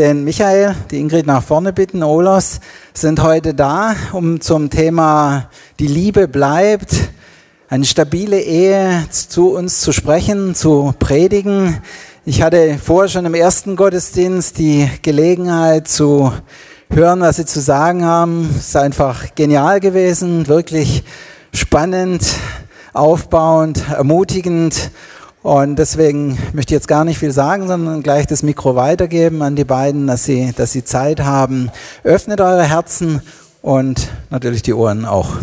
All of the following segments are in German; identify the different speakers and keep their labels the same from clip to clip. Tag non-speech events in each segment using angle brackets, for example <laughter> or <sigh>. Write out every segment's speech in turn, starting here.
Speaker 1: den Michael, die Ingrid nach vorne bitten. Olos sind heute da, um zum Thema Die Liebe bleibt, eine stabile Ehe zu uns zu sprechen, zu predigen. Ich hatte vorher schon im ersten Gottesdienst die Gelegenheit zu hören, was Sie zu sagen haben. Es ist einfach genial gewesen, wirklich spannend, aufbauend, ermutigend. Und deswegen möchte ich jetzt gar nicht viel sagen, sondern gleich das Mikro weitergeben an die beiden, dass sie, dass sie Zeit haben. Öffnet eure Herzen und natürlich die Ohren auch.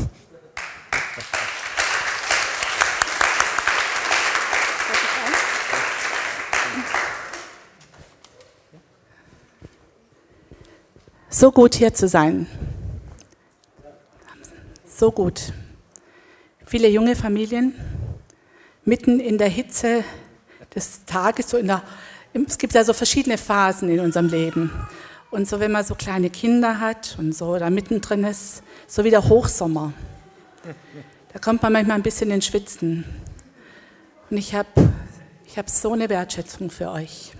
Speaker 2: So gut hier zu sein. So gut. Viele junge Familien, mitten in der Hitze des Tages, so in der, es gibt ja so verschiedene Phasen in unserem Leben. Und so, wenn man so kleine Kinder hat und so da mittendrin ist, so wie der Hochsommer, da kommt man manchmal ein bisschen in Schwitzen. Und ich habe ich hab so eine Wertschätzung für euch,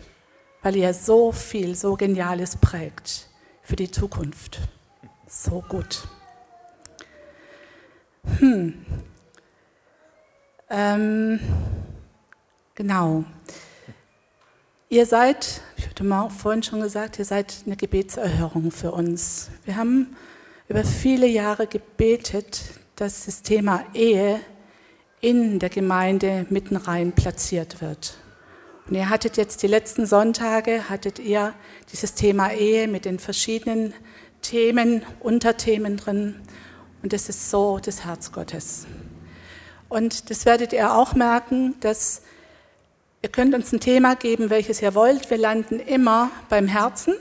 Speaker 2: weil ihr so viel, so Geniales prägt für die Zukunft. So gut. Hm. Ähm, genau. Ihr seid, ich hatte mal vorhin schon gesagt, ihr seid eine Gebetserhörung für uns. Wir haben über viele Jahre gebetet, dass das Thema Ehe in der Gemeinde mitten rein platziert wird. Und ihr hattet jetzt die letzten Sonntage, hattet ihr dieses Thema Ehe mit den verschiedenen Themen, Unterthemen drin. Und das ist so das Herz Gottes. Und das werdet ihr auch merken, dass ihr könnt uns ein Thema geben, welches ihr wollt. Wir landen immer beim Herzen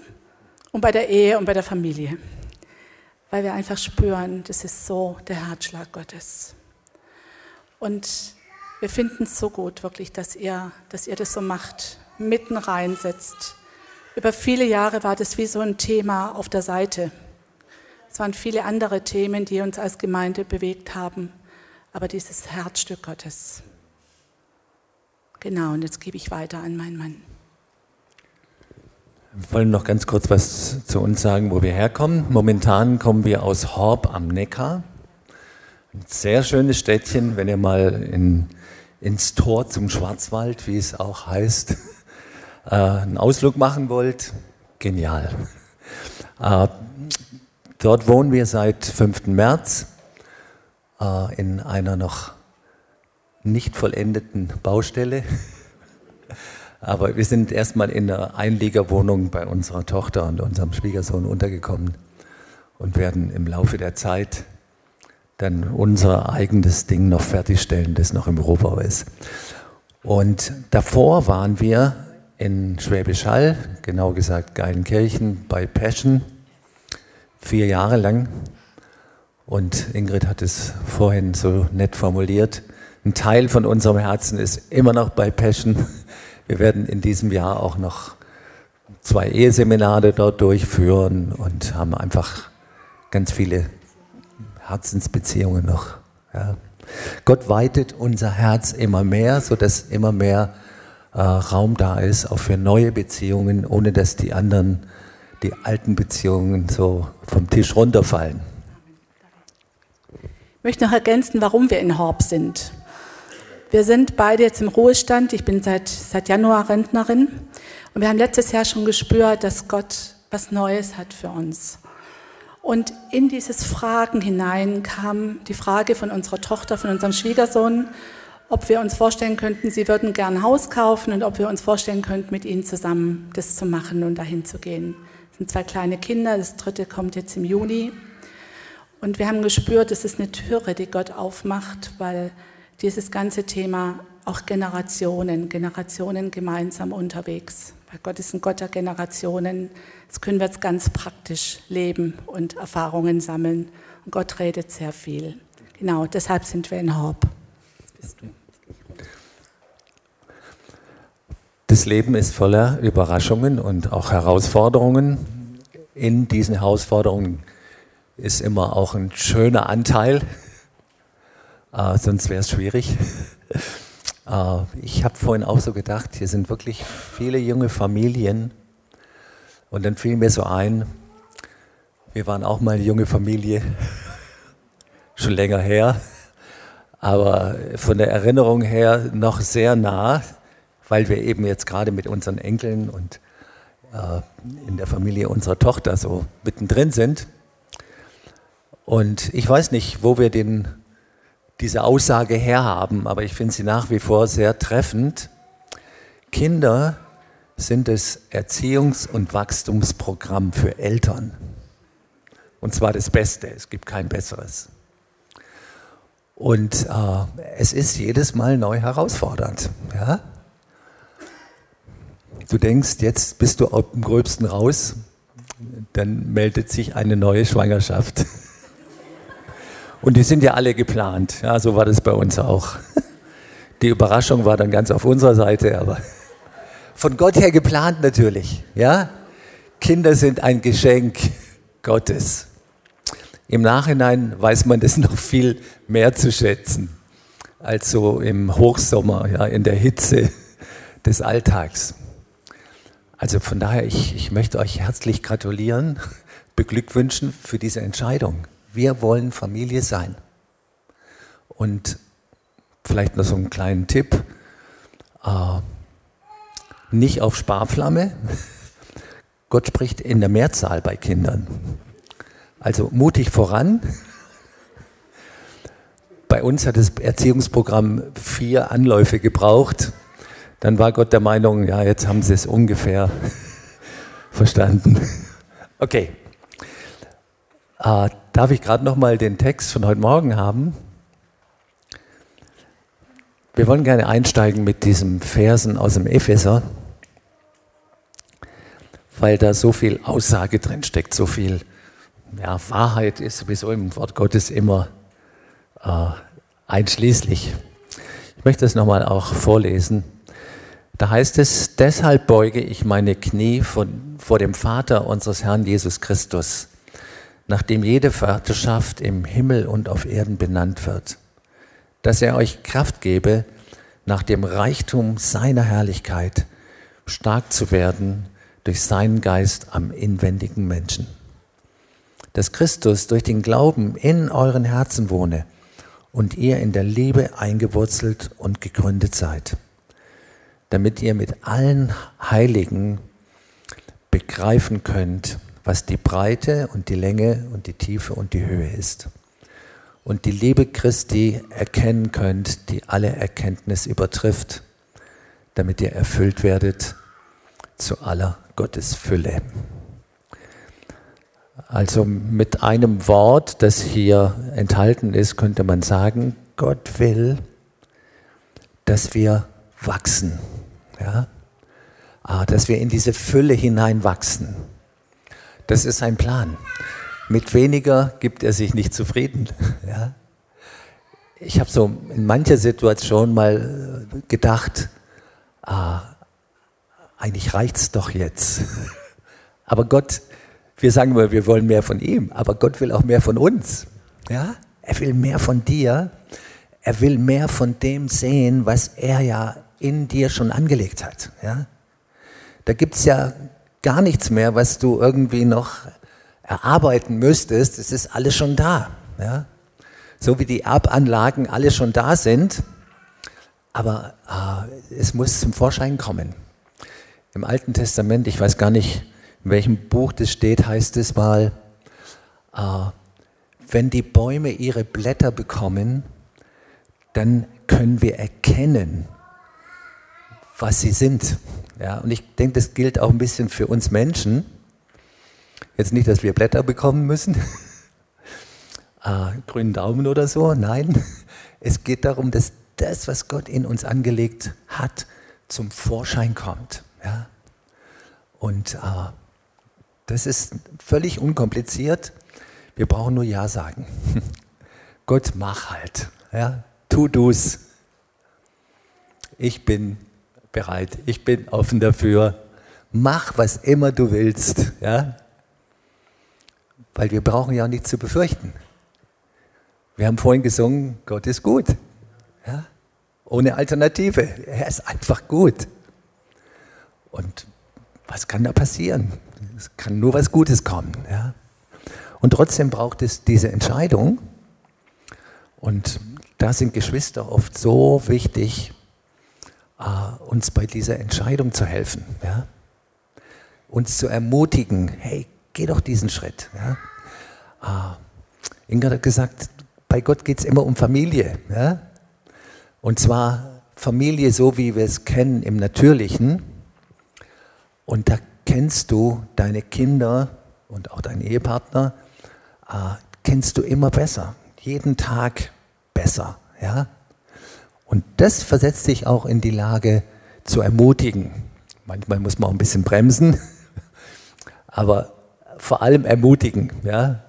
Speaker 2: und bei der Ehe und bei der Familie. Weil wir einfach spüren, das ist so der Herzschlag Gottes. Und wir finden es so gut, wirklich, dass ihr, dass ihr das so macht, mitten reinsetzt. Über viele Jahre war das wie so ein Thema auf der Seite. Es waren viele andere Themen, die uns als Gemeinde bewegt haben aber dieses Herzstück Gottes. Genau, und jetzt gebe ich weiter an meinen Mann.
Speaker 3: Wir wollen noch ganz kurz was zu uns sagen, wo wir herkommen. Momentan kommen wir aus Horb am Neckar. Ein sehr schönes Städtchen, wenn ihr mal in, ins Tor zum Schwarzwald, wie es auch heißt, <laughs> äh, einen Ausflug machen wollt. Genial. Äh, dort wohnen wir seit 5. März äh, in einer noch nicht vollendeten Baustelle. <laughs> Aber wir sind erstmal in einer Einliegerwohnung bei unserer Tochter und unserem Schwiegersohn untergekommen und werden im Laufe der Zeit dann unser eigenes Ding noch fertigstellen, das noch im Rohbau ist. Und davor waren wir in Schwäbisch Hall, genau gesagt Geilenkirchen bei Passion, vier Jahre lang und Ingrid hat es vorhin so nett formuliert. Ein Teil von unserem Herzen ist immer noch bei Passion. Wir werden in diesem Jahr auch noch zwei Eheseminare dort durchführen und haben einfach ganz viele Herzensbeziehungen noch. Ja. Gott weitet unser Herz immer mehr, sodass immer mehr äh, Raum da ist, auch für neue Beziehungen, ohne dass die anderen, die alten Beziehungen so vom Tisch runterfallen
Speaker 2: möchte noch ergänzen, warum wir in Horb sind. Wir sind beide jetzt im Ruhestand. Ich bin seit, seit Januar Rentnerin. Und wir haben letztes Jahr schon gespürt, dass Gott was Neues hat für uns. Und in dieses Fragen hinein kam die Frage von unserer Tochter, von unserem Schwiegersohn, ob wir uns vorstellen könnten, sie würden gern ein Haus kaufen und ob wir uns vorstellen könnten, mit ihnen zusammen das zu machen und dahin zu gehen. Es sind zwei kleine Kinder, das dritte kommt jetzt im Juni. Und wir haben gespürt, es ist eine Türe, die Gott aufmacht, weil dieses ganze Thema auch Generationen, Generationen gemeinsam unterwegs. Weil Gott ist ein Gott der Generationen. Das können wir jetzt ganz praktisch leben und Erfahrungen sammeln. Und Gott redet sehr viel. Genau, deshalb sind wir in Horb.
Speaker 3: Das Leben ist voller Überraschungen und auch Herausforderungen. In diesen Herausforderungen ist immer auch ein schöner Anteil, äh, sonst wäre es schwierig. <laughs> äh, ich habe vorhin auch so gedacht, hier sind wirklich viele junge Familien, Und dann fiel mir so ein, wir waren auch mal eine junge Familie, <laughs> schon länger her, aber von der Erinnerung her noch sehr nah, weil wir eben jetzt gerade mit unseren Enkeln und äh, in der Familie unserer Tochter so mittendrin sind. Und ich weiß nicht, wo wir den, diese Aussage herhaben, aber ich finde sie nach wie vor sehr treffend. Kinder sind das Erziehungs- und Wachstumsprogramm für Eltern. Und zwar das Beste, es gibt kein besseres. Und äh, es ist jedes Mal neu herausfordernd. Ja? Du denkst, jetzt bist du dem Gröbsten raus, dann meldet sich eine neue Schwangerschaft. Und die sind ja alle geplant. Ja, so war das bei uns auch. <laughs> Die Überraschung war dann ganz auf unserer Seite, aber <laughs> von Gott her geplant natürlich. Ja? Kinder sind ein Geschenk <laughs> Gottes. Im Nachhinein weiß man das noch viel mehr zu schätzen als so im Hochsommer, ja, in der Hitze des Alltags. Also von daher, ich, ich möchte euch herzlich gratulieren, beglückwünschen für diese Entscheidung. Wir wollen Familie sein. Und vielleicht noch so einen kleinen Tipp. Äh, nicht auf Sparflamme. <laughs> Gott spricht in der Mehrzahl bei Kindern. Also mutig voran. <laughs> Bei uns hat das Erziehungsprogramm vier Anläufe gebraucht. Dann war Gott der Meinung, ja, jetzt haben sie es ungefähr <laughs> verstanden. Okay. Äh, darf ich gerade noch mal den Text von heute Morgen haben? Wir wollen gerne einsteigen mit diesem Versen aus dem Epheser, weil da so viel Aussage drin steckt, so viel ja, Wahrheit ist sowieso im Wort Gottes immer äh, einschließlich. Ich möchte es nochmal auch vorlesen. Da heißt es, deshalb beuge ich meine Knie von, vor dem Vater unseres Herrn Jesus Christus, nachdem jede Vaterschaft im Himmel und auf Erden benannt wird, dass er euch Kraft gebe, nach dem Reichtum seiner Herrlichkeit stark zu werden durch seinen Geist am inwendigen Menschen. Dass Christus durch den Glauben in euren Herzen wohne und ihr in der Liebe eingewurzelt und gegründet seid damit ihr mit allen Heiligen begreifen könnt, was die Breite und die Länge und die Tiefe und die Höhe ist. Und die Liebe Christi erkennen könnt, die alle Erkenntnis übertrifft, damit ihr erfüllt werdet zu aller Gottes Fülle. Also mit einem Wort, das hier enthalten ist, könnte man sagen, Gott will, dass wir wachsen. Ja? Ah, dass wir in diese Fülle hineinwachsen. Das ist sein Plan. Mit weniger gibt er sich nicht zufrieden. <laughs> Ja? Ich habe so in mancher Situation mal äh, gedacht, ah, eigentlich reicht es doch jetzt. <laughs> Aber Gott, wir sagen immer, wir wollen mehr von ihm, aber Gott will auch mehr von uns. Ja? Er will mehr von dir. Er will mehr von dem sehen, was er ja in dir schon angelegt hat. Ja? Da es ja gar nichts mehr, was du irgendwie noch erarbeiten müsstest. Es ist alles schon da. Ja? So wie die Erbanlagen alle schon da sind, aber äh, es muss zum Vorschein kommen. Im Alten Testament, ich weiß gar nicht, in welchem Buch das steht, heißt es mal, äh, wenn die Bäume ihre Blätter bekommen, dann können wir erkennen, was sie sind. Ja, und ich denke, das gilt auch ein bisschen für uns Menschen. Jetzt nicht, dass wir Blätter bekommen müssen, <laughs> äh, grünen Daumen oder so, nein. Es geht darum, dass das, was Gott in uns angelegt hat, zum Vorschein kommt. Ja? Und äh, das ist völlig unkompliziert. Wir brauchen nur Ja sagen. <laughs> Gott, mach halt. Ja? Tu du's. Ich bin bereit, ich bin offen dafür. Mach, was immer du willst. Ja? Weil wir brauchen ja nichts zu befürchten. Wir haben vorhin gesungen, Gott ist gut. Ja? Ohne Alternative. Er ist einfach gut. Und was kann da passieren? Es kann nur was Gutes kommen. Ja? Und trotzdem braucht es diese Entscheidung. Und da sind Geschwister oft so wichtig, uh, uns bei dieser Entscheidung zu helfen. Ja? Uns zu ermutigen, hey, geh doch diesen Schritt. Ja? Uh, Inga hat gesagt, bei Gott geht es immer um Familie. Ja? Und zwar Familie so, wie wir es kennen im Natürlichen. Und da kennst du deine Kinder und auch deinen Ehepartner, äh, kennst du immer besser. Jeden Tag besser. Ja? Und das versetzt dich auch in die Lage zu ermutigen. Manchmal muss man auch ein bisschen bremsen, <laughs> aber vor allem ermutigen. Ja?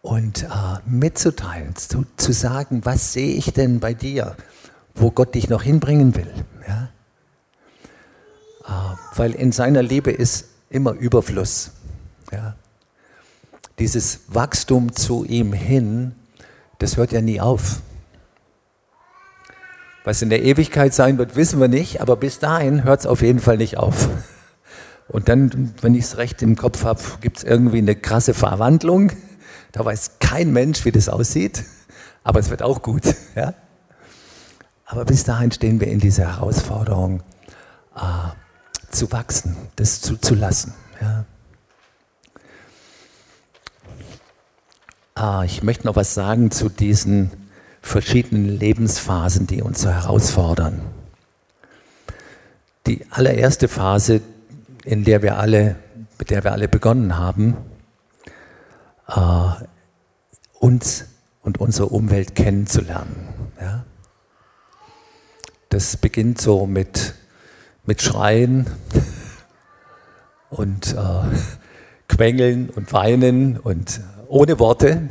Speaker 3: Und äh, mitzuteilen, zu, zu sagen, was sehe ich denn bei dir, wo Gott dich noch hinbringen will. Ja? Äh, weil in seiner Liebe ist immer Überfluss. Ja? Dieses Wachstum zu ihm hin, das hört ja nie auf. Was in der Ewigkeit sein wird, wissen wir nicht, aber bis dahin hört es auf jeden Fall nicht auf. Und dann, wenn ich es recht im Kopf habe, gibt es irgendwie eine krasse Verwandlung. Da weiß kein Mensch, wie das aussieht, aber es wird auch gut. <laughs> Ja? Aber bis dahin stehen wir in dieser Herausforderung, äh, zu wachsen, das zuzulassen. Ja? Ah, ich möchte noch was sagen zu diesen verschiedenen Lebensphasen, die uns so herausfordern. Die allererste Phase, in der wir alle, mit der wir alle begonnen haben, äh, uns und unsere Umwelt kennenzulernen. Ja? Das beginnt so mit, mit Schreien <laughs> und äh, Quengeln und Weinen und ohne Worte.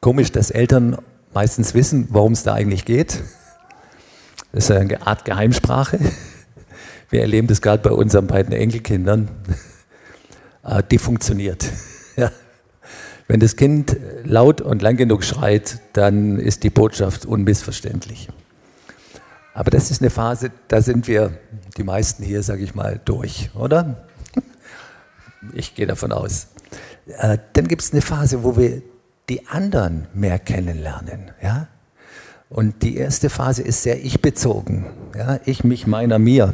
Speaker 3: Komisch, dass Eltern meistens wissen, worum es da eigentlich geht. Das ist eine Art Geheimsprache. Wir erleben das gerade bei unseren beiden Enkelkindern. Äh, die funktioniert. <laughs> Wenn das Kind laut und lang genug schreit, dann ist die Botschaft unmissverständlich. Aber das ist eine Phase, da sind wir, die meisten hier, sage ich mal, durch, oder? <laughs> Ich gehe davon aus. Äh, dann gibt es eine Phase, wo wir die anderen mehr kennenlernen. Ja? Und die erste Phase ist sehr ich-bezogen. Ja? Ich, mich, meiner, mir.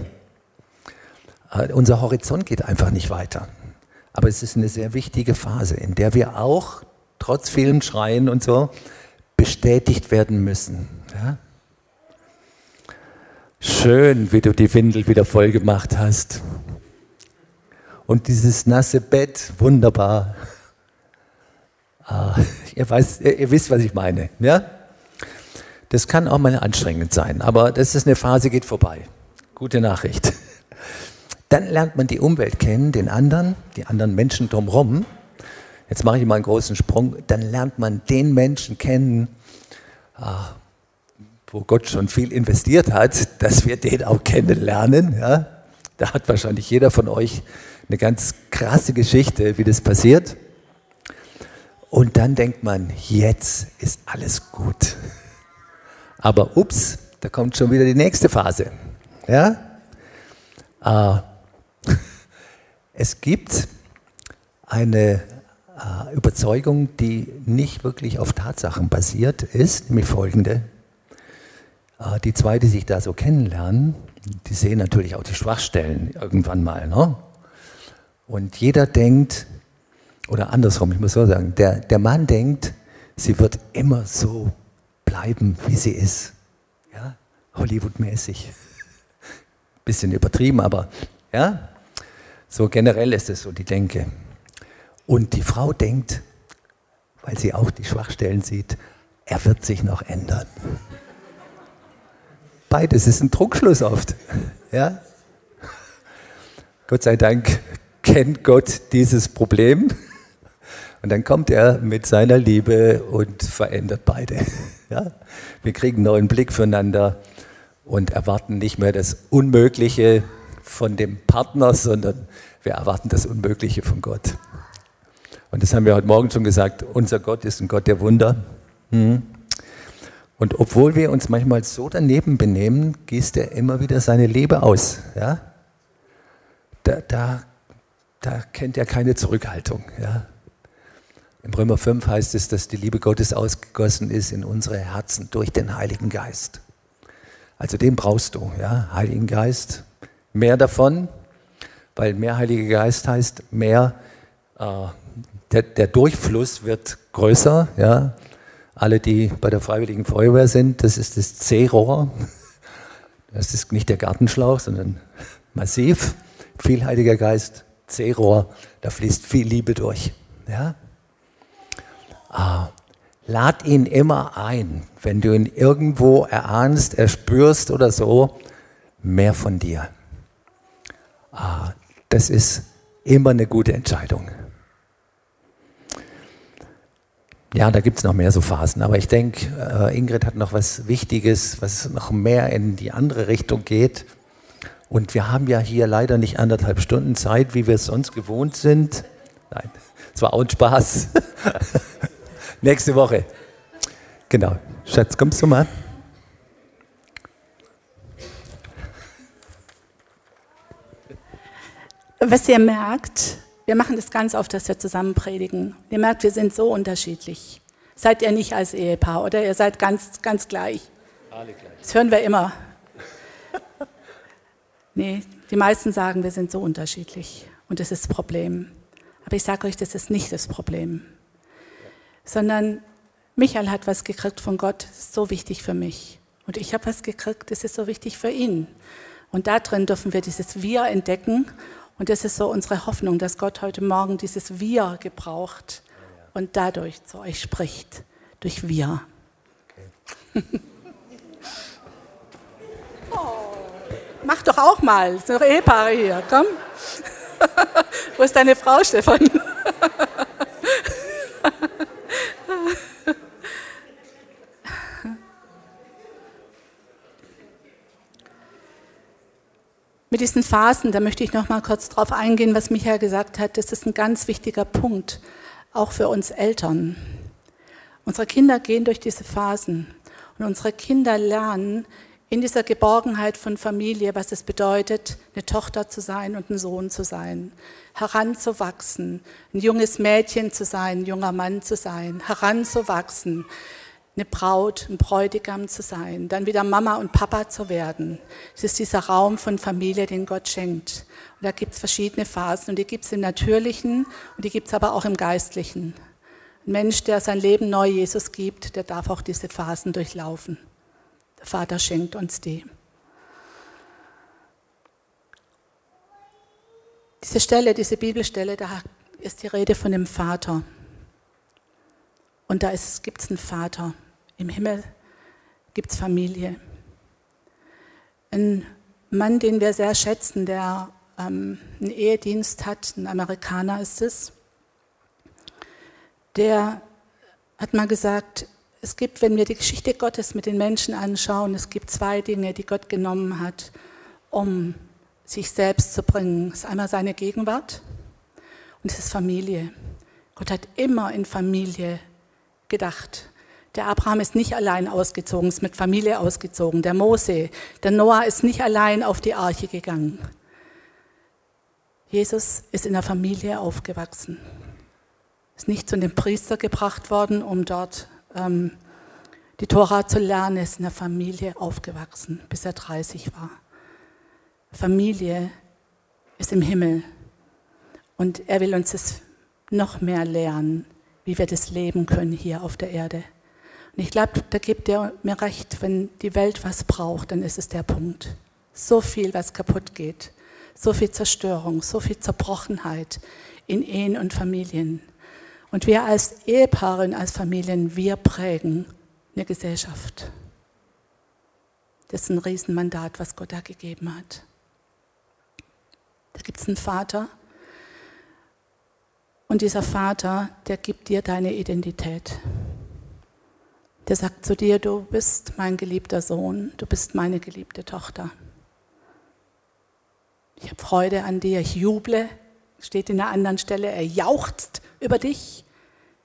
Speaker 3: Äh, unser Horizont geht einfach nicht weiter. Aber es ist eine sehr wichtige Phase, in der wir auch, trotz vielem Schreien und so, bestätigt werden müssen. Ja? Schön, wie du die Windel wieder voll gemacht hast. Und dieses nasse Bett, wunderbar. Ah, ihr, weiß, ihr, wisst, was ich meine. Ja? Das kann auch mal anstrengend sein, aber das ist eine Phase, geht vorbei. Gute Nachricht. <laughs> Dann lernt man die Umwelt kennen, den anderen, die anderen Menschen drumherum. Jetzt mache ich mal einen großen Sprung. Dann lernt man den Menschen kennen, ah, wo Gott schon viel investiert hat, dass wir den auch kennenlernen. Ja? Da hat wahrscheinlich jeder von euch eine ganz krasse Geschichte, wie das passiert. Und dann denkt man, jetzt ist alles gut. Aber ups, da kommt schon wieder die nächste Phase. Ja? Äh, es gibt eine äh, Überzeugung, die nicht wirklich auf Tatsachen basiert ist, nämlich folgende. Äh, die zwei, die sich da so kennenlernen, die sehen natürlich auch die Schwachstellen irgendwann mal. Ne? Und jeder denkt, oder andersrum, ich muss so sagen, der, der Mann denkt, sie wird immer so bleiben, wie sie ist. Ja? Hollywood-mäßig. <laughs> Bisschen übertrieben, aber ja, so generell ist es so die Denke. Und die Frau denkt, weil sie auch die Schwachstellen sieht, er wird sich noch ändern. <laughs> Beides ist ein Druckschluss oft. <laughs> Ja? Gott sei Dank kennt Gott dieses Problem. Und dann kommt er mit seiner Liebe und verändert beide. <laughs> Ja? Wir kriegen einen neuen Blick füreinander und erwarten nicht mehr das Unmögliche von dem Partner, sondern wir erwarten das Unmögliche von Gott. Und das haben wir heute Morgen schon gesagt, unser Gott ist ein Gott der Wunder. Hm. Und obwohl wir uns manchmal so daneben benehmen, gießt er immer wieder seine Liebe aus. Ja? Da, da da kennt er keine Zurückhaltung. Ja. Im Römer 5 heißt es, dass die Liebe Gottes ausgegossen ist in unsere Herzen durch den Heiligen Geist. Also den brauchst du, ja, Heiligen Geist. Mehr davon, weil mehr Heiliger Geist heißt, mehr, äh, der, der, Durchfluss wird größer, ja. Alle, die bei der Freiwilligen Feuerwehr sind, das ist das C-Rohr. Das ist nicht der Gartenschlauch, sondern massiv. Viel Heiliger Geist, C-Rohr, da fließt viel Liebe durch. Ja? Ah, lad ihn immer ein, wenn du ihn irgendwo erahnst, erspürst oder so, mehr von dir. Ah, das ist immer eine gute Entscheidung. Ja, da gibt es noch mehr so Phasen, aber ich denke, äh, Ingrid hat noch was Wichtiges, was noch mehr in die andere Richtung geht. Und wir haben ja hier leider nicht anderthalb Stunden Zeit, wie wir es sonst gewohnt sind. Nein, es war auch ein Spaß. <laughs> Nächste Woche. Genau. Schatz, kommst du mal?
Speaker 2: Was ihr merkt, wir machen das ganz oft, dass wir zusammen predigen. Ihr merkt, wir sind so unterschiedlich. Seid ihr nicht als Ehepaar oder ihr seid ganz, ganz gleich? Alle gleich. Das hören wir immer. Nee, die meisten sagen, wir sind so unterschiedlich und das ist das Problem. Aber ich sage euch, das ist nicht das Problem sondern Michael hat was gekriegt von Gott, so wichtig für mich. Und ich habe was gekriegt, das ist so wichtig für ihn. Und da drin dürfen wir dieses Wir entdecken. Und das ist so unsere Hoffnung, dass Gott heute Morgen dieses Wir gebraucht und dadurch zu euch spricht. Durch Wir. Okay. <laughs> oh, mach doch auch mal. Es sind noch Ehepaare hier. Komm. <laughs> Wo ist deine Frau, Stefan? <laughs> Mit diesen Phasen, da möchte ich noch mal kurz drauf eingehen, was Michael gesagt hat. Das ist ein ganz wichtiger Punkt, auch für uns Eltern. Unsere Kinder gehen durch diese Phasen und unsere Kinder lernen in dieser Geborgenheit von Familie, was es bedeutet, eine Tochter zu sein und ein Sohn zu sein, heranzuwachsen, ein junges Mädchen zu sein, ein junger Mann zu sein, heranzuwachsen, eine Braut, ein Bräutigam zu sein, dann wieder Mama und Papa zu werden. Es ist dieser Raum von Familie, den Gott schenkt. Und da gibt es verschiedene Phasen und die gibt es im Natürlichen und die gibt es aber auch im Geistlichen. Ein Mensch, der sein Leben neu Jesus gibt, der darf auch diese Phasen durchlaufen. Der Vater schenkt uns die. Diese Stelle, diese Bibelstelle, da ist die Rede von dem Vater. Und da gibt es einen Vater. Im Himmel gibt es Familie. Ein Mann, den wir sehr schätzen, der ähm, einen Ehedienst hat, ein Amerikaner ist es, der hat mal gesagt, es gibt, wenn wir die Geschichte Gottes mit den Menschen anschauen, es gibt zwei Dinge, die Gott genommen hat, um sich selbst zu bringen. Es ist einmal seine Gegenwart und es ist Familie. Gott hat immer in Familie gedacht. Der Abraham ist nicht allein ausgezogen, ist mit Familie ausgezogen. Der Mose, der Noah ist nicht allein auf die Arche gegangen. Jesus ist in der Familie aufgewachsen. Ist nicht zu dem Priester gebracht worden, um dort ähm, die Tora zu lernen. Er ist in der Familie aufgewachsen, bis er 30 war. Familie ist im Himmel. Und er will uns das noch mehr lernen, wie wir das leben können hier auf der Erde. Und ich glaube, da gibt er mir recht, wenn die Welt was braucht, dann ist es der Punkt. So viel, was kaputt geht, so viel Zerstörung, so viel Zerbrochenheit in Ehen und Familien. Und wir als Ehepaare und als Familien, wir prägen eine Gesellschaft. Das ist ein Riesenmandat, was Gott da gegeben hat. Da gibt es einen Vater und dieser Vater, der gibt dir deine Identität der sagt zu dir, du bist mein geliebter Sohn, du bist meine geliebte Tochter. Ich habe Freude an dir, ich juble, steht in einer anderen Stelle, er jauchzt über dich.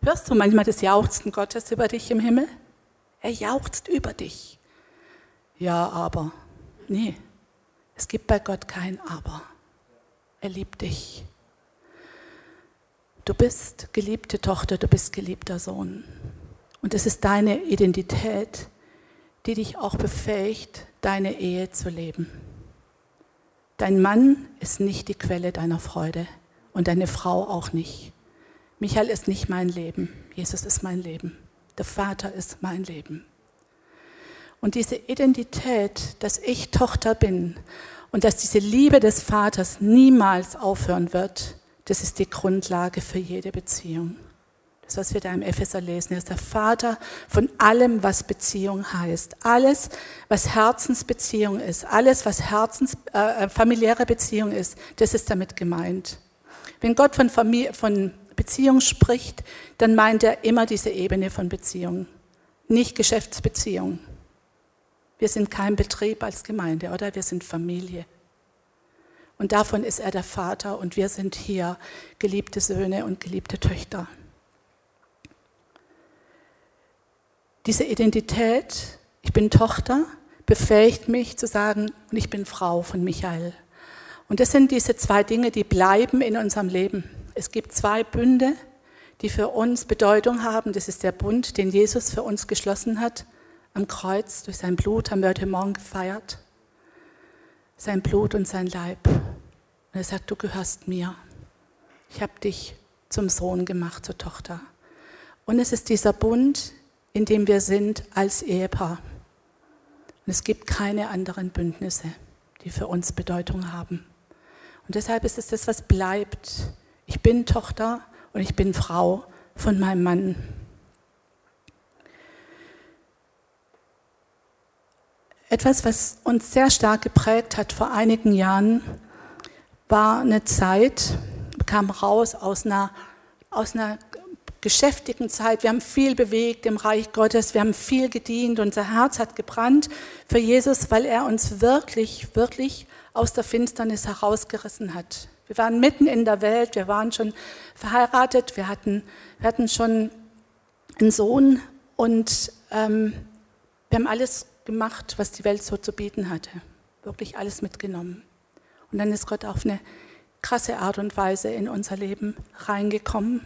Speaker 2: Hörst du manchmal das Jauchzen Gottes über dich im Himmel? Er jauchzt über dich. Ja, aber. Nee, es gibt bei Gott kein Aber. Er liebt dich. Du bist geliebte Tochter, du bist geliebter Sohn. Und es ist deine Identität, die dich auch befähigt, deine Ehe zu leben. Dein Mann ist nicht die Quelle deiner Freude und deine Frau auch nicht. Michael ist nicht mein Leben, Jesus ist mein Leben. Der Vater ist mein Leben. Und diese Identität, dass ich Tochter bin und dass diese Liebe des Vaters niemals aufhören wird, das ist die Grundlage für jede Beziehung. Das, was wir da im Epheser lesen, ist der Vater von allem, was Beziehung heißt. Alles, was Herzensbeziehung ist, alles, was Herzens, äh, familiäre Beziehung ist, das ist damit gemeint. Wenn Gott von, Familie, von Beziehung spricht, dann meint er immer diese Ebene von Beziehung, nicht Geschäftsbeziehung. Wir sind kein Betrieb als Gemeinde, oder? Wir sind Familie. Und davon ist er der Vater und wir sind hier geliebte Söhne und geliebte Töchter. Diese Identität, ich bin Tochter, befähigt mich zu sagen, ich bin Frau von Michael. Und das sind diese zwei Dinge, die bleiben in unserem Leben. Es gibt zwei Bünde, die für uns Bedeutung haben. Das ist der Bund, den Jesus für uns geschlossen hat am Kreuz, durch sein Blut haben wir heute Morgen gefeiert. Sein Blut und sein Leib. Und er sagt, du gehörst mir. Ich habe dich zum Sohn gemacht, zur Tochter. Und es ist dieser Bund, in dem wir sind als Ehepaar. Und es gibt keine anderen Bündnisse, die für uns Bedeutung haben. Und deshalb ist es das, was bleibt. Ich bin Tochter und ich bin Frau von meinem Mann. Etwas, was uns sehr stark geprägt hat vor einigen Jahren, war eine Zeit, kam raus aus einer, aus einer geschäftigen Zeit. Wir haben viel bewegt im Reich Gottes, wir haben viel gedient, unser Herz hat gebrannt für Jesus, weil er uns wirklich, wirklich aus der Finsternis herausgerissen hat. Wir waren mitten in der Welt, wir waren schon verheiratet, wir hatten, wir hatten schon einen Sohn und ähm, wir haben alles gemacht, was die Welt so zu bieten hatte. Wirklich alles mitgenommen. Und dann ist Gott auf eine krasse Art und Weise in unser Leben reingekommen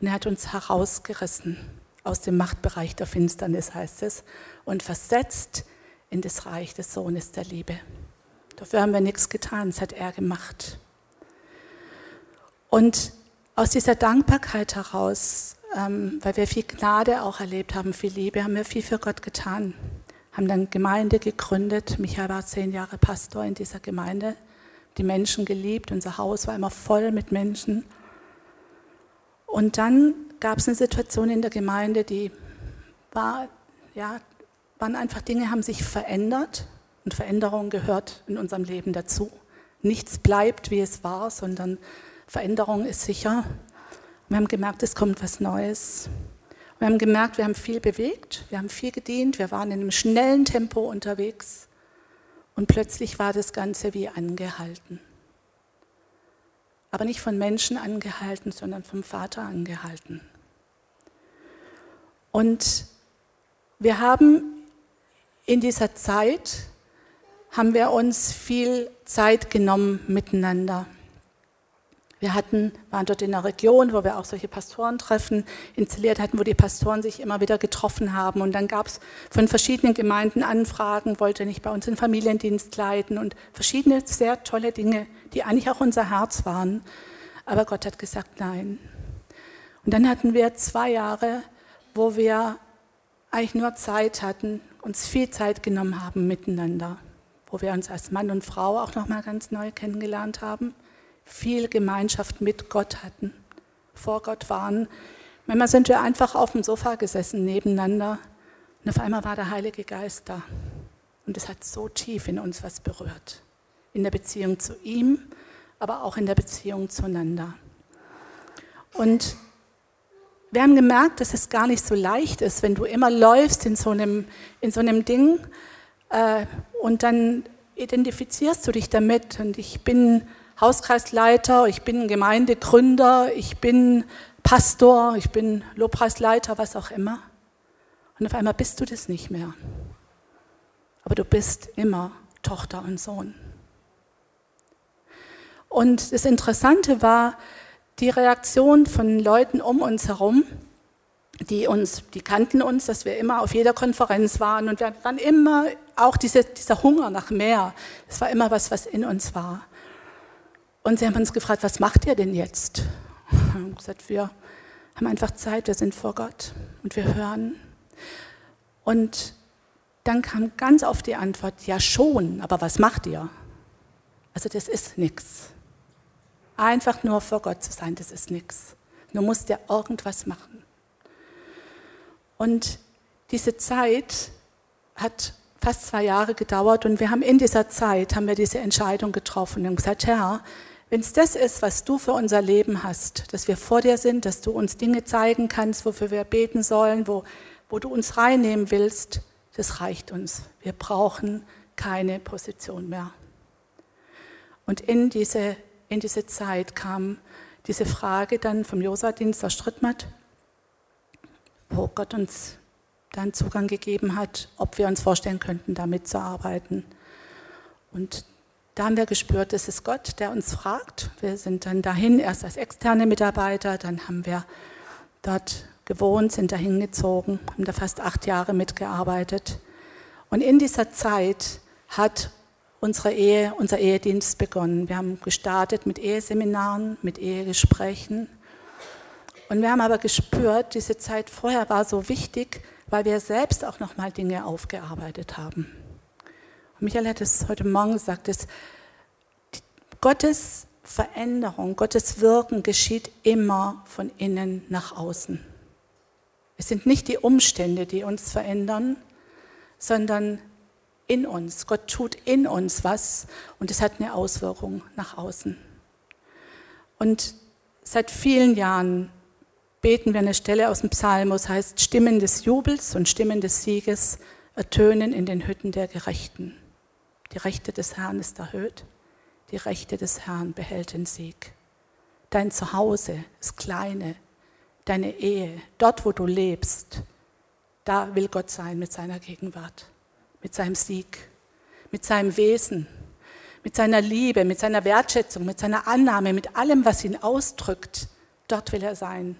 Speaker 2: und er hat uns herausgerissen aus dem Machtbereich der Finsternis, heißt es, und versetzt in das Reich des Sohnes der Liebe. Dafür haben wir nichts getan, das hat er gemacht. Und aus dieser Dankbarkeit heraus, ähm, weil wir viel Gnade auch erlebt haben, viel Liebe, haben wir viel für Gott getan haben dann Gemeinde gegründet. Michael war zehn Jahre Pastor in dieser Gemeinde, die Menschen geliebt, unser Haus war immer voll mit Menschen. Und dann gab es eine Situation in der Gemeinde, die war, ja, waren einfach Dinge, haben sich verändert und Veränderung gehört in unserem Leben dazu. Nichts bleibt, wie es war, sondern Veränderung ist sicher. wir haben gemerkt, es kommt was Neues. Wir haben gemerkt, wir haben viel bewegt, wir haben viel gedient, wir waren in einem schnellen Tempo unterwegs und plötzlich war das Ganze wie angehalten. Aber nicht von Menschen angehalten, sondern vom Vater angehalten. Und wir haben in dieser Zeit, haben wir uns viel Zeit genommen miteinander. Wir hatten, waren dort in einer Region, wo wir auch solche Pastorentreffen installiert hatten, wo die Pastoren sich immer wieder getroffen haben. Und dann gab es von verschiedenen Gemeinden Anfragen, wollte nicht bei uns den Familiendienst leiten und verschiedene sehr tolle Dinge, die eigentlich auch unser Herz waren. Aber Gott hat gesagt, nein. Und dann hatten wir zwei Jahre, wo wir eigentlich nur Zeit hatten, uns viel Zeit genommen haben miteinander, wo wir uns als Mann und Frau auch nochmal ganz neu kennengelernt haben viel Gemeinschaft mit Gott hatten, vor Gott waren. Manchmal sind wir einfach auf dem Sofa gesessen nebeneinander und auf einmal war der Heilige Geist da. Und es hat so tief in uns was berührt. In der Beziehung zu ihm, aber auch in der Beziehung zueinander. Und wir haben gemerkt, dass es gar nicht so leicht ist, wenn du immer läufst in so einem, in so einem Ding äh, und dann identifizierst du dich damit. Und ich bin Hauskreisleiter, ich bin Gemeindegründer, ich bin Pastor, ich bin Lobpreisleiter, was auch immer. Und auf einmal bist du das nicht mehr. Aber du bist immer Tochter und Sohn. Und das Interessante war, die Reaktion von Leuten um uns herum, die uns, die kannten uns, dass wir immer auf jeder Konferenz waren und wir waren immer auch diese, dieser Hunger nach mehr. Das war immer was, was in uns war. Und sie haben uns gefragt, was macht ihr denn jetzt? Und haben gesagt, wir haben einfach Zeit, wir sind vor Gott und wir hören. Und dann kam ganz oft die Antwort, ja schon, aber was macht ihr? Also das ist nichts. Einfach nur vor Gott zu sein, das ist nichts. Du musst ja irgendwas machen. Und diese Zeit hat fast zwei Jahre gedauert und wir haben in dieser Zeit haben wir diese Entscheidung getroffen und gesagt, Herr, wenn es das ist, was du für unser Leben hast, dass wir vor dir sind, dass du uns Dinge zeigen kannst, wofür wir beten sollen, wo, wo du uns reinnehmen willst, das reicht uns. Wir brauchen keine Position mehr. Und in diese, in diese Zeit kam diese Frage dann vom Josa-Dienst aus Strittmatt, wo Gott uns dann Zugang gegeben hat, ob wir uns vorstellen könnten, damit zu arbeiten. Und da haben wir gespürt, es ist Gott, der uns fragt. Wir sind dann dahin, erst als externe Mitarbeiter, dann haben wir dort gewohnt, sind dahin gezogen, haben da fast acht Jahre mitgearbeitet. Und in dieser Zeit hat unsere Ehe, unser Ehedienst begonnen. Wir haben gestartet mit Eheseminaren, mit Ehegesprächen. Und wir haben aber gespürt, diese Zeit vorher war so wichtig, weil wir selbst auch noch mal Dinge aufgearbeitet haben. Michael hat es heute Morgen gesagt, dass Gottes Veränderung, Gottes Wirken geschieht immer von innen nach außen. Es sind nicht die Umstände, die uns verändern, sondern in uns. Gott tut in uns was und es hat eine Auswirkung nach außen. Und seit vielen Jahren beten wir eine Stelle aus dem Psalmus, heißt Stimmen des Jubels und Stimmen des Sieges ertönen in den Hütten der Gerechten. Die Rechte des Herrn ist erhöht, die Rechte des Herrn behält den Sieg. Dein Zuhause, das Kleine, deine Ehe, dort wo du lebst, da will Gott sein mit seiner Gegenwart mit seinem Sieg, mit seinem Wesen, mit seiner Liebe, mit seiner Wertschätzung, mit seiner Annahme, mit allem, was ihn ausdrückt. Dort will er sein.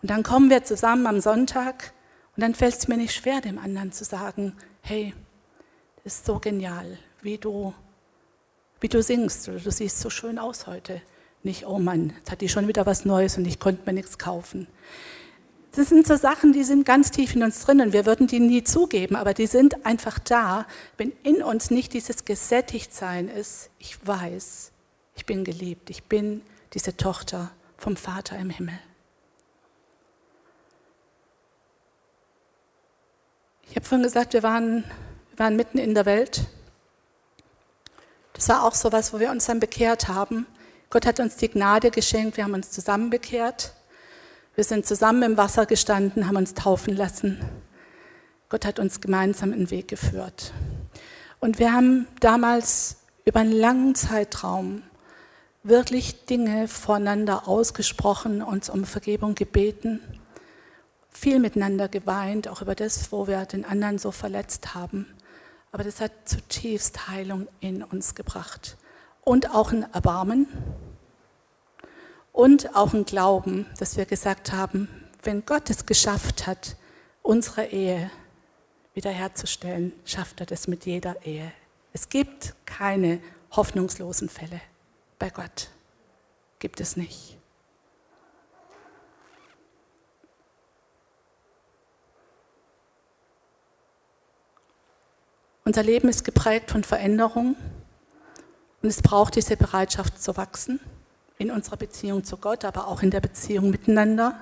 Speaker 2: Und dann kommen wir zusammen am Sonntag und dann fällt es mir nicht schwer, dem anderen zu sagen, hey, das ist so genial, wie du, wie du singst oder du siehst so schön aus heute. Nicht, oh Mann, jetzt hat die schon wieder was Neues und ich konnte mir nichts kaufen. Das sind so Sachen, die sind ganz tief in uns drin und wir würden die nie zugeben, aber die sind einfach da, wenn in uns nicht dieses Gesättigtsein ist. Ich weiß, ich bin geliebt, ich bin diese Tochter vom Vater im Himmel. Ich habe vorhin gesagt, wir waren, wir waren mitten in der Welt. Das war auch so was, wo wir uns dann bekehrt haben. Gott hat uns die Gnade geschenkt, wir haben uns zusammen bekehrt. Wir sind zusammen im Wasser gestanden, haben uns taufen lassen. Gott hat uns gemeinsam in den Weg geführt. Und wir haben damals über einen langen Zeitraum wirklich Dinge voneinander ausgesprochen, uns um Vergebung gebeten, viel miteinander geweint, auch über das, wo wir den anderen so verletzt haben. Aber das hat zutiefst Heilung in uns gebracht. Und auch ein Erbarmen, und auch ein Glauben, dass wir gesagt haben, wenn Gott es geschafft hat, unsere Ehe wiederherzustellen, schafft er das mit jeder Ehe. Es gibt keine hoffnungslosen Fälle bei Gott. Gibt es nicht. Unser Leben ist geprägt von Veränderung und es braucht diese Bereitschaft zu wachsen in unserer Beziehung zu Gott, aber auch in der Beziehung miteinander.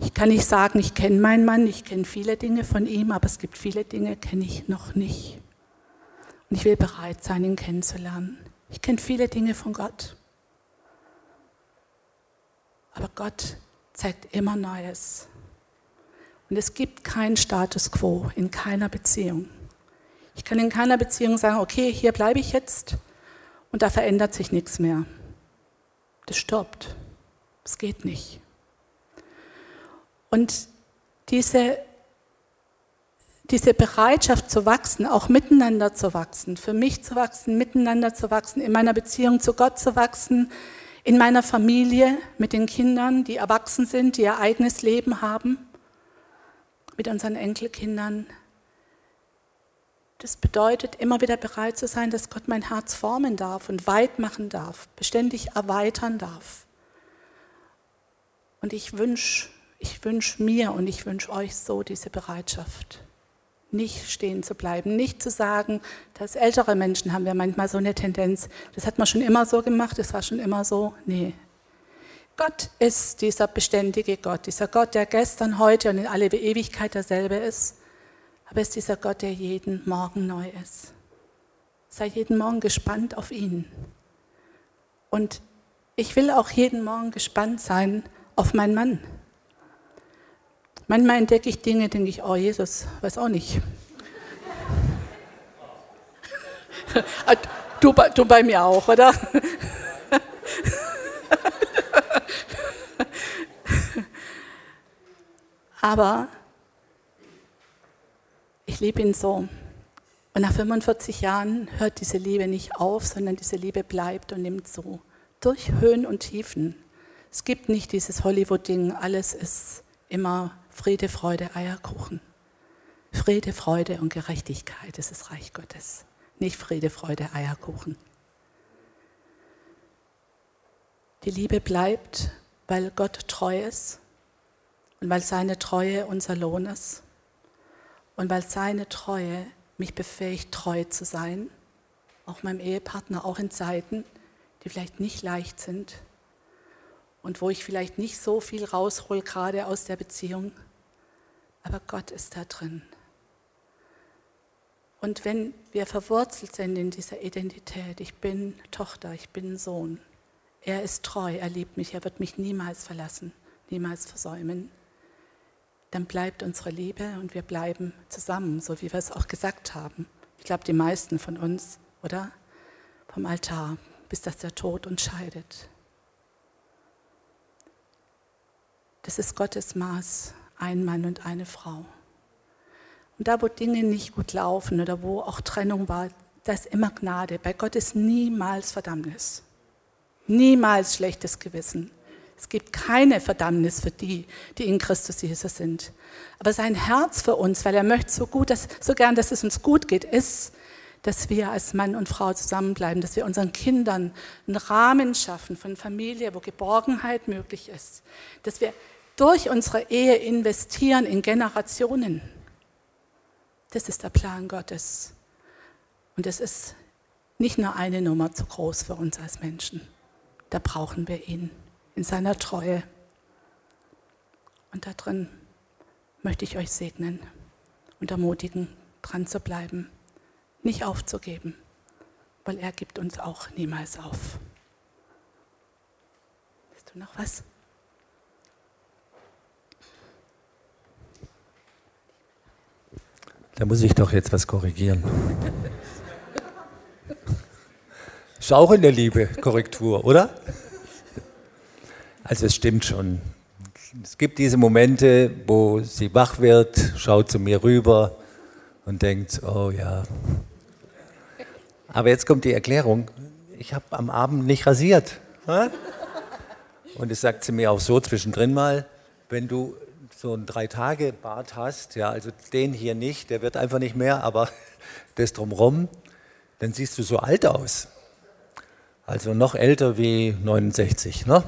Speaker 2: Ich kann nicht sagen, ich kenne meinen Mann, ich kenne viele Dinge von ihm, aber es gibt viele Dinge, kenne ich noch nicht. Und ich will bereit sein, ihn kennenzulernen. Ich kenne viele Dinge von Gott. Aber Gott zeigt immer Neues. Und es gibt keinen Status quo in keiner Beziehung. Ich kann in keiner Beziehung sagen, okay, hier bleibe ich jetzt und da verändert sich nichts mehr das stoppt. Es geht nicht. Und diese, diese Bereitschaft zu wachsen, auch miteinander zu wachsen, für mich zu wachsen, miteinander zu wachsen, in meiner Beziehung zu Gott zu wachsen, In meiner Familie mit den Kindern, die erwachsen sind, die ihr eigenes Leben haben, mit unseren Enkelkindern. Das bedeutet, immer wieder bereit zu sein, dass Gott mein Herz formen darf und weit machen darf, beständig erweitern darf. Und ich wünsche ich wünsch mir und ich wünsche euch so diese Bereitschaft nicht stehen zu bleiben, nicht zu sagen, dass ältere Menschen haben wir manchmal so eine Tendenz, das hat man schon immer so gemacht, das war schon immer so. Nee. Gott ist dieser beständige Gott, dieser Gott, der gestern, heute und in alle Ewigkeit derselbe ist, aber ist dieser Gott, der jeden Morgen neu ist. Sei jeden Morgen gespannt auf ihn. Und ich will auch jeden Morgen gespannt sein auf meinen Mann. Manchmal entdecke ich Dinge, denke ich, oh Jesus, weiß auch nicht. <laughs> du, du bei mir auch, oder? <laughs> Aber liebe ihn so. Und nach 45 Jahren hört diese Liebe nicht auf, sondern diese Liebe bleibt und nimmt zu. Durch Höhen und Tiefen. Es gibt nicht dieses Hollywood-Ding, alles ist immer Friede, Freude, Eierkuchen. Friede, Freude und Gerechtigkeit ist das Reich Gottes. Nicht Friede, Freude, Eierkuchen. Die Liebe bleibt, weil Gott treu ist und weil seine Treue unser Lohn ist und weil seine Treue mich befähigt, treu zu sein, auch meinem Ehepartner, auch in Zeiten, die vielleicht nicht leicht sind und wo ich vielleicht nicht so viel raushol, gerade aus der Beziehung, aber Gott ist da drin. Und wenn wir verwurzelt sind in dieser Identität, ich bin Tochter, ich bin Sohn, er ist treu, er liebt mich, er wird mich niemals verlassen, niemals versäumen, dann bleibt unsere Liebe und wir bleiben zusammen, so wie wir es auch gesagt haben. Ich glaube, die meisten von uns, oder? Vom Altar, bis dass der Tod uns scheidet. Das ist Gottes Maß, ein Mann und eine Frau. Und da, wo Dinge nicht gut laufen oder wo auch Trennung war, da ist immer Gnade. Bei Gott ist niemals Verdammnis. Niemals schlechtes Gewissen. Es gibt keine Verdammnis für die, die in Christus Jesus sind. Aber sein Herz für uns, weil er möchte so gut, dass, so gern, dass es uns gut geht, ist, dass wir als Mann und Frau zusammenbleiben, dass wir unseren Kindern einen Rahmen schaffen von Familie, wo Geborgenheit möglich ist, dass wir durch unsere Ehe investieren in Generationen. Das ist der Plan Gottes. Und es ist nicht nur eine Nummer zu groß für uns als Menschen. Da brauchen wir ihn in seiner Treue. Und darin möchte ich euch segnen und ermutigen, dran zu bleiben, nicht aufzugeben, weil er gibt uns auch niemals auf. Hast du noch was?
Speaker 3: Da muss ich doch jetzt was korrigieren. Ist auch in der Liebe Korrektur, oder? Also es stimmt schon. Es gibt diese Momente, wo sie wach wird, schaut zu mir rüber und denkt, oh ja. Aber jetzt kommt die Erklärung, ich habe am Abend nicht rasiert. Und es sagt sie mir auch so zwischendrin mal, wenn du so ein Drei-Tage-Bart hast, ja, also den hier nicht, der wird einfach nicht mehr, aber <laughs> das drumherum, dann siehst du so alt aus. Also noch älter wie 69. Ne?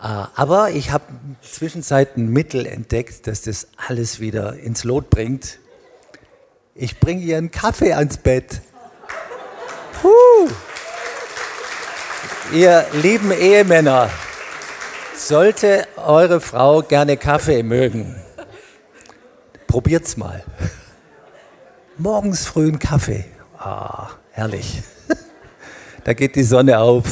Speaker 3: Ah, aber ich habe zwischenzeit ein Mittel entdeckt, das das alles wieder ins Lot bringt. Ich bringe ihr einen Kaffee ans Bett. Puh. Ihr lieben Ehemänner, sollte eure Frau gerne Kaffee mögen, probiert's mal. Morgens früh einen Kaffee. Ah, herrlich. <laughs> Da geht die Sonne auf.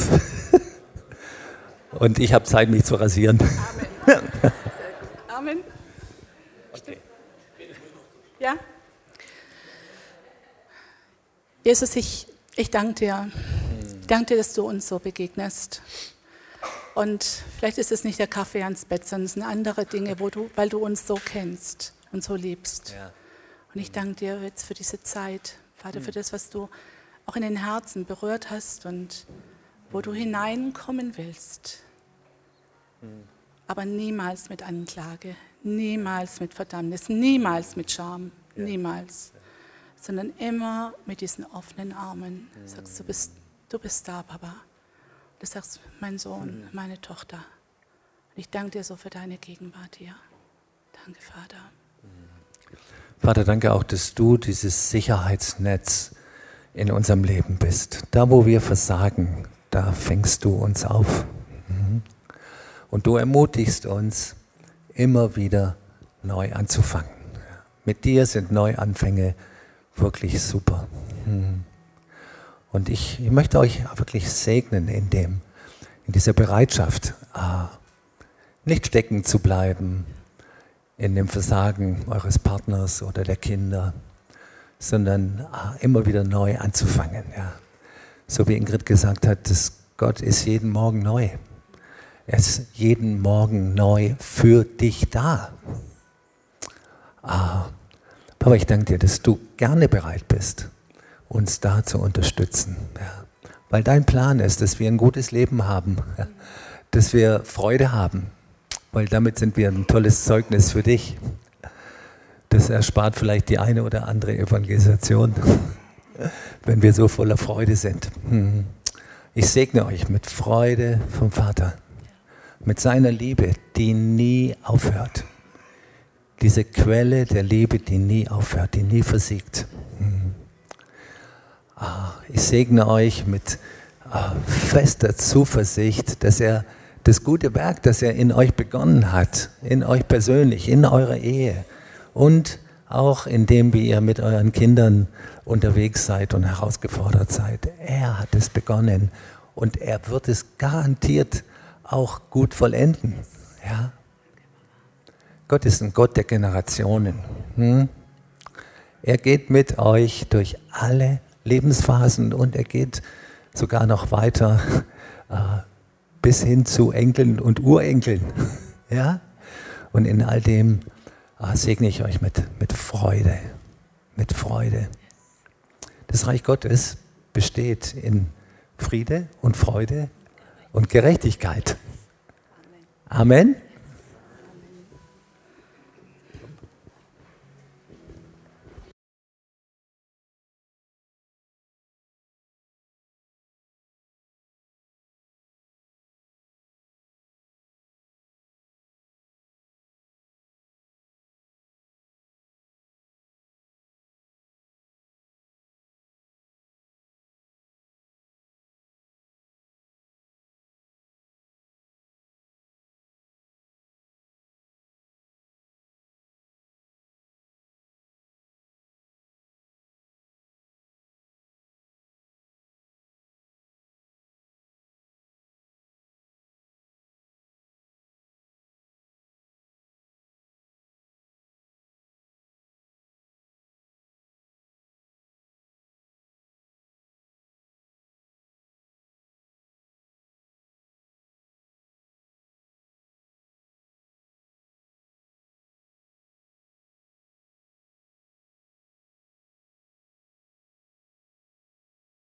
Speaker 3: Und ich habe Zeit, mich zu rasieren. Amen. <laughs> Amen.
Speaker 2: Okay. Ja? Jesus, ich, ich danke dir. Ich danke dir, dass du uns so begegnest. Und vielleicht ist es nicht der Kaffee ans Bett, sondern es sind andere Dinge, wo du, weil du uns so kennst und so liebst. Ja. Und ich danke dir jetzt für diese Zeit, Vater, für mhm. das, was du auch in den Herzen berührt hast und wo du hineinkommen willst. Aber niemals mit Anklage, niemals mit Verdammnis, niemals mit Scham, niemals. Sondern immer mit diesen offenen Armen. Du sagst, du bist, du bist da, Papa. Du sagst, mein Sohn, meine Tochter. Und ich danke dir so für deine Gegenwart hier. Danke, Vater.
Speaker 3: Vater, danke auch, dass du dieses Sicherheitsnetz in unserem Leben bist. Da, wo wir versagen, da fängst du uns auf. Und du ermutigst uns, immer wieder neu anzufangen. Mit dir sind Neuanfänge wirklich super. Mhm. Und ich, ich möchte euch wirklich segnen in, dem, in dieser Bereitschaft, ah, nicht stecken zu bleiben in dem Versagen eures Partners oder der Kinder, sondern ah, immer wieder neu anzufangen. So wie Ingrid gesagt hat, dass Gott ist jeden Morgen neu. Er ist jeden Morgen neu für dich da. Ah, Papa, ich danke dir, dass du gerne bereit bist, uns da zu unterstützen. Ja. Weil dein Plan ist, dass wir ein gutes Leben haben, ja. dass wir Freude haben, weil damit sind wir ein tolles Zeugnis für dich. Das erspart vielleicht die eine oder andere Evangelisation, <laughs> wenn wir so voller Freude sind. Hm. Ich segne euch mit Freude vom Vater, mit seiner Liebe, die nie aufhört. Diese Quelle der Liebe, die nie aufhört, die nie versiegt. Hm. Ah, ich segne euch mit ah, fester Zuversicht, dass er das gute Werk, das er in euch begonnen hat, in euch persönlich, in eurer Ehe und auch in dem, wie ihr mit euren Kindern unterwegs seid und herausgefordert seid. Er hat es begonnen und er wird es garantiert auch gut vollenden. Ja? Gott ist ein Gott der Generationen. Hm? Er geht mit euch durch alle Lebensphasen und er geht sogar noch weiter. Äh, bis hin zu Enkeln und Urenkeln. <laughs> Ja? Und in all dem ah, segne ich euch mit, mit Freude, mit Freude. Das Reich Gottes besteht in Friede und Freude und Gerechtigkeit. Amen.